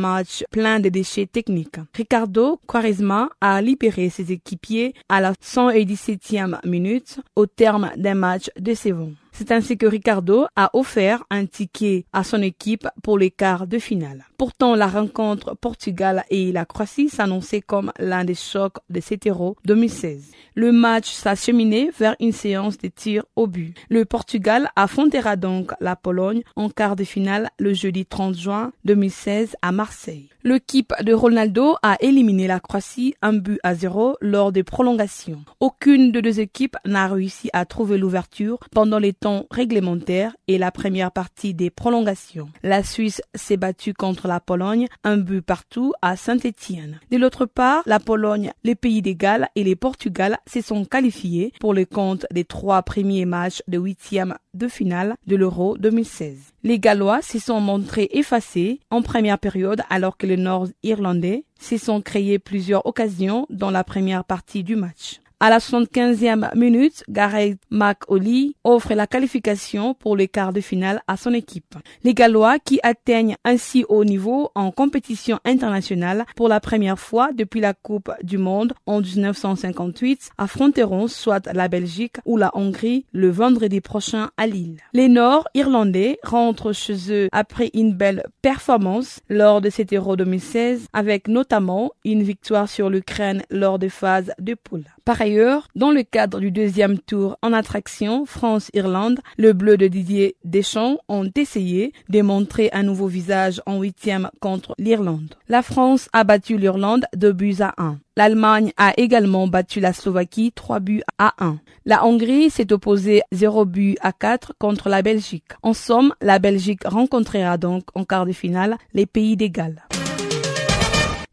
plein de déchets techniques. Ricardo Quaresma a libéré ses équipiers à la 117e minute au terme d'un match décevant. C'est ainsi que Ricardo a offert un ticket à son équipe pour les quarts de finale. Pourtant, la rencontre Portugal et la Croatie s'annonçait comme l'un des chocs de cet Euro 2016. Le match s'acheminait vers une séance de tirs au but. Le Portugal affrontera donc la Pologne en quart de finale le jeudi 30 juin 2016 à Marseille. L'équipe de Ronaldo a éliminé la Croatie un but à zéro lors des prolongations. Aucune de deux équipes n'a réussi à trouver l'ouverture pendant les temps réglementaires et la première partie des prolongations. La Suisse s'est battue contre la Pologne un but partout à Saint-Étienne. De l'autre part, la Pologne, les pays des Galles et les Portugal se sont qualifiés pour le compte des trois premiers matchs de huitième de finale de l'Euro 2016. Les Gallois se sont montrés effacés en première période alors que les Nord-Irlandais se sont créés plusieurs occasions dans la première partie du match. À la 75e minute, Gareth McAuley offre la qualification pour les quarts de finale à son équipe. Les Gallois, qui atteignent ainsi haut niveau en compétition internationale pour la première fois depuis la Coupe du Monde en 1958, affronteront soit la Belgique ou la Hongrie le vendredi prochain à Lille. Les Nord-Irlandais rentrent chez eux après une belle performance lors de cet Euro 2016 avec notamment une victoire sur l'Ukraine lors des phases de poule. Ailleurs, dans le cadre du deuxième tour en attraction France-Irlande, le bleu de Didier Deschamps ont essayé de montrer un nouveau visage en huitième contre l'Irlande. La France a battu l'Irlande de buts à 1. L'Allemagne a également battu la Slovaquie 3 buts à 1. La Hongrie s'est opposée 0 buts à 4 contre la Belgique. En somme, la Belgique rencontrera donc en quart de finale les pays Galles.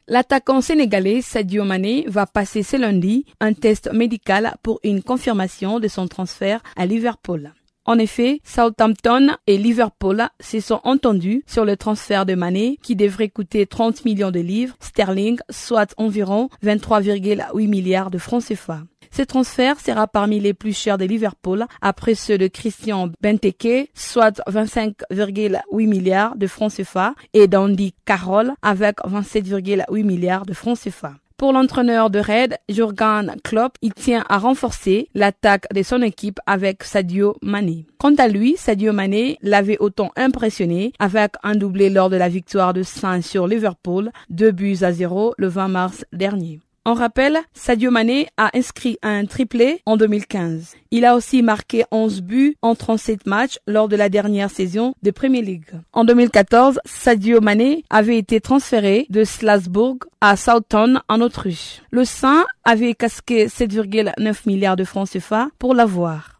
L'attaquant sénégalais Sadio Mané va passer ce lundi un test médical pour une confirmation de son transfert à Liverpool. En effet, Southampton et Liverpool se sont entendus sur le transfert de Mané qui devrait coûter 30 millions de livres sterling, soit environ 23,8 milliards de francs CFA. Ce transfert sera parmi les plus chers de Liverpool après ceux de Christian Benteke, soit 25,8 milliards de francs CFA, et d'Andy Carroll avec 27,8 milliards de francs CFA. Pour l'entraîneur de Red, Jurgen Klopp, il tient à renforcer l'attaque de son équipe avec Sadio Mané. Quant à lui, Sadio Mané l'avait autant impressionné avec un doublé lors de la victoire de Saint sur Liverpool, deux buts à zéro le 20 mars dernier. En rappel, Sadio Mané a inscrit un triplé en 2015. Il a aussi marqué 11 buts en 37 matchs lors de la dernière saison de Premier League. En 2014, Sadio Mané avait été transféré de Strasbourg à Southampton en Autriche. Le Saint avait casqué 7,9 milliards de francs CFA pour l'avoir.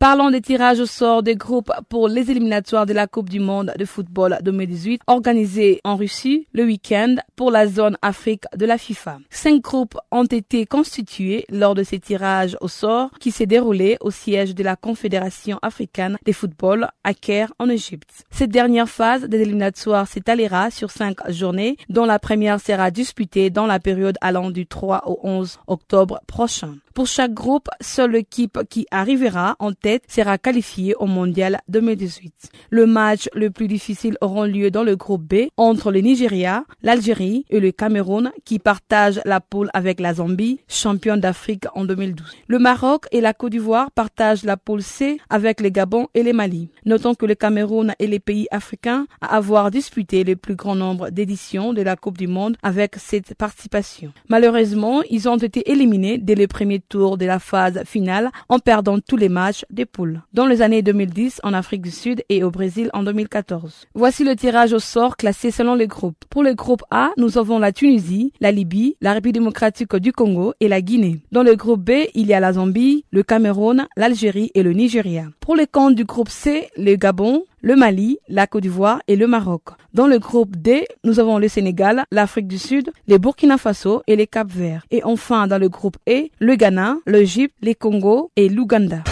Parlons des tirages au sort des groupes pour les éliminatoires de la Coupe du Monde de football 2018 organisée en Russie le week-end pour la zone Afrique de la FIFA. Cinq groupes ont été constitués lors de ces tirages au sort qui s'est déroulé au siège de la Confédération africaine des football à Caire en Égypte. Cette dernière phase des éliminatoires s'étalera sur cinq journées dont la première sera disputée dans la période allant du 3 au 11 octobre prochain. Pour chaque groupe, seule l'équipe qui arrivera en tête sera qualifiée au mondial 2018. Le match le plus difficile aura lieu dans le groupe B entre le Nigeria, l'Algérie et le Cameroun qui partagent la poule avec la Zambie, championne d'Afrique en 2012. Le Maroc et la Côte d'Ivoire partagent la poule C avec le Gabon et le Mali. Notons que le Cameroun est les pays africains à avoir disputé le plus grand nombre d'éditions de la Coupe du Monde avec cette participation. Malheureusement, ils ont été éliminés dès le premier tour de la phase finale en perdant tous les matchs poules, dans les années 2010 en Afrique du Sud et au Brésil en 2014. Voici le tirage au sort classé selon les groupes. Pour le groupe A, nous avons la Tunisie, la Libye, la République démocratique du Congo et la Guinée. Dans le groupe B, il y a la Zambie, le Cameroun, l'Algérie et le Nigeria. Pour les comptes du groupe C, le Gabon, le Mali, la Côte d'Ivoire et le Maroc. Dans le groupe D, nous avons le Sénégal, l'Afrique du Sud, les Burkina Faso et les Cap-Verts. Et enfin, dans le groupe E, le Ghana, l'Égypte, les Congo et l'Ouganda.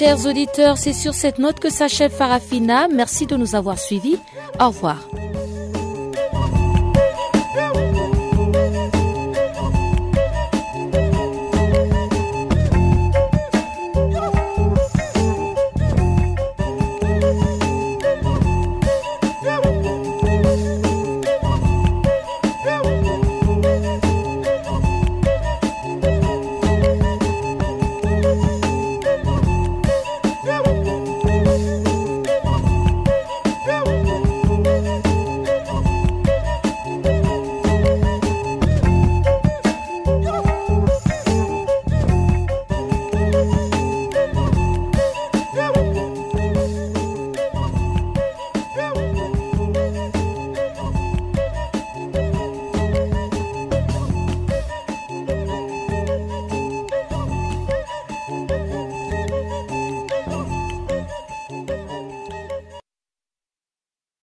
Chers auditeurs, c'est sur cette note que s'achève Farafina. Merci de nous avoir suivis. Au revoir.